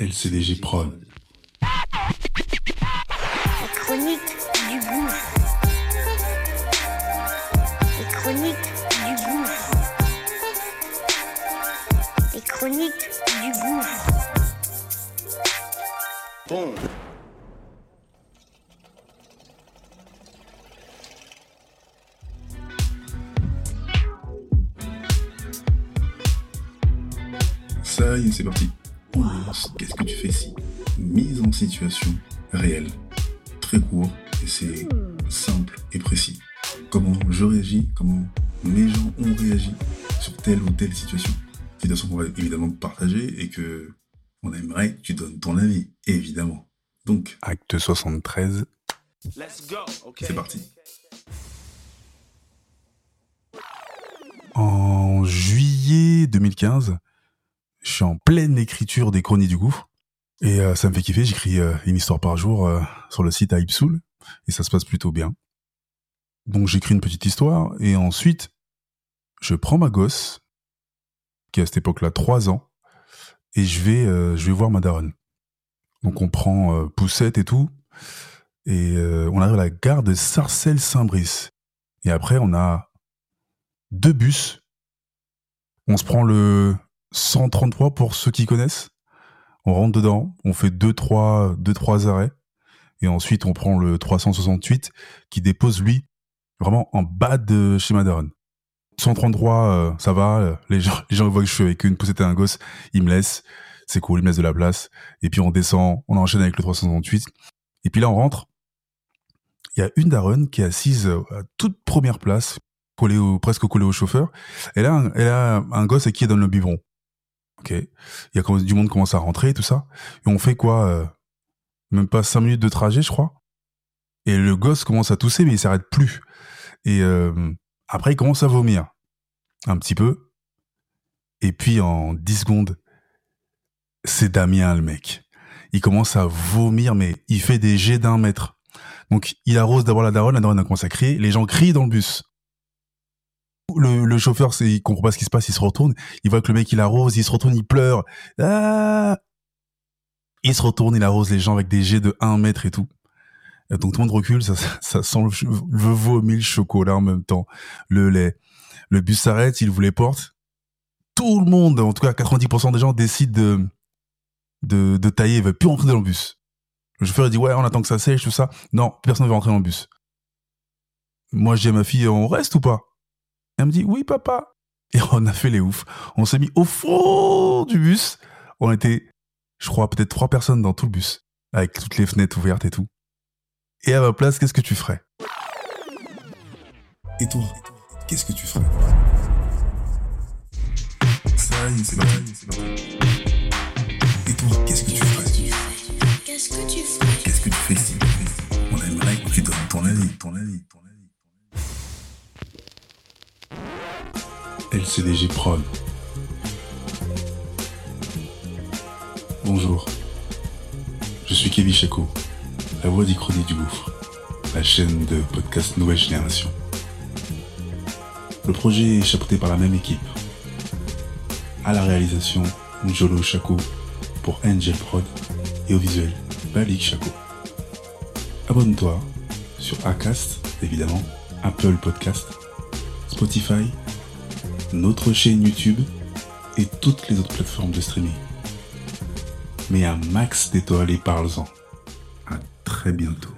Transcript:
LCDG Prod. La chronique du gouffre. Les chroniques du gouffre. Les chroniques du gouffre. Bon. Ça y est, c'est parti. Qu'est-ce que tu fais ici? Mise en situation réelle. Très court et c'est simple et précis. Comment je réagis, comment mes gens ont réagi sur telle ou telle situation. Situation qu'on va évidemment partager et que on aimerait que tu donnes ton avis, évidemment. Donc, Acte 73. Let's go. Okay. c'est parti. En juillet 2015, je suis en pleine écriture des Chroniques du Gouffre. Et euh, ça me fait kiffer, j'écris euh, une histoire par jour euh, sur le site Hypesoul. Et ça se passe plutôt bien. Donc j'écris une petite histoire. Et ensuite, je prends ma gosse, qui a à cette époque-là 3 ans, et je vais, je vais voir ma daronne. Donc on prend Poussette et tout. Et on arrive à la gare de Sarcelles-Saint-Brice. Et après, on a deux bus. On se prend le 133 pour ceux qui connaissent. On rentre dedans, on fait deux trois deux trois arrêts et ensuite on prend le 368 qui dépose lui vraiment en bas de chez Madaron. 133 euh, ça va, les gens les gens voient que je suis avec une poussette et un gosse, ils me laissent, c'est cool, ils me laissent de la place et puis on descend, on enchaîne avec le 368 et puis là on rentre. Il y a une daronne qui est assise euh, à toute première place collé au, presque collé au chauffeur. Elle a, un, elle a un gosse à qui elle donne le biberon. Ok. Il y a du monde commence à rentrer tout ça. Et on fait quoi euh, Même pas cinq minutes de trajet, je crois. Et le gosse commence à tousser, mais il s'arrête plus. Et euh, après, il commence à vomir. Un petit peu. Et puis, en 10 secondes, c'est Damien, le mec. Il commence à vomir, mais il fait des jets d'un mètre. Donc, il arrose d'abord la daronne, la daronne a commencé à crier. Les gens crient dans le bus le, chauffeur, c'est, il comprend pas ce qui se passe, il se retourne, il voit que le mec il arrose, il se retourne, il pleure. Ah il se retourne, il arrose les gens avec des jets de 1 mètre et tout. Donc tout le monde recule, ça, ça sent le, vomi, le chocolat en même temps, le lait. Le bus s'arrête, il vous les porte. Tout le monde, en tout cas 90% des gens décident de, de, tailler, ils veulent plus rentrer dans le bus. Le chauffeur dit ouais, on attend que ça sèche, tout ça. Non, personne ne veut rentrer dans le bus. Moi à ma fille, on reste ou pas? Elle me dit oui papa. Et on a fait les oufs. On s'est mis au fond du bus. On était, je crois, peut-être trois personnes dans tout le bus, avec toutes les fenêtres ouvertes et tout. Et à ma place, qu'est-ce que tu ferais? Et toi, qu'est-ce que tu ferais? C'est. LCDG Prod. Bonjour. Je suis Kevin Chaco, la voix d'Ichronie du Gouffre, la chaîne de podcast Nouvelle Génération. Le projet est chapeauté par la même équipe. À la réalisation, Njolo Chaco pour Angel Prod et au visuel, Balik Chaco. Abonne-toi sur Acast, évidemment, Apple Podcast, Spotify, notre chaîne YouTube et toutes les autres plateformes de streaming. Mets un max d'étoiles et parle-en. À très bientôt.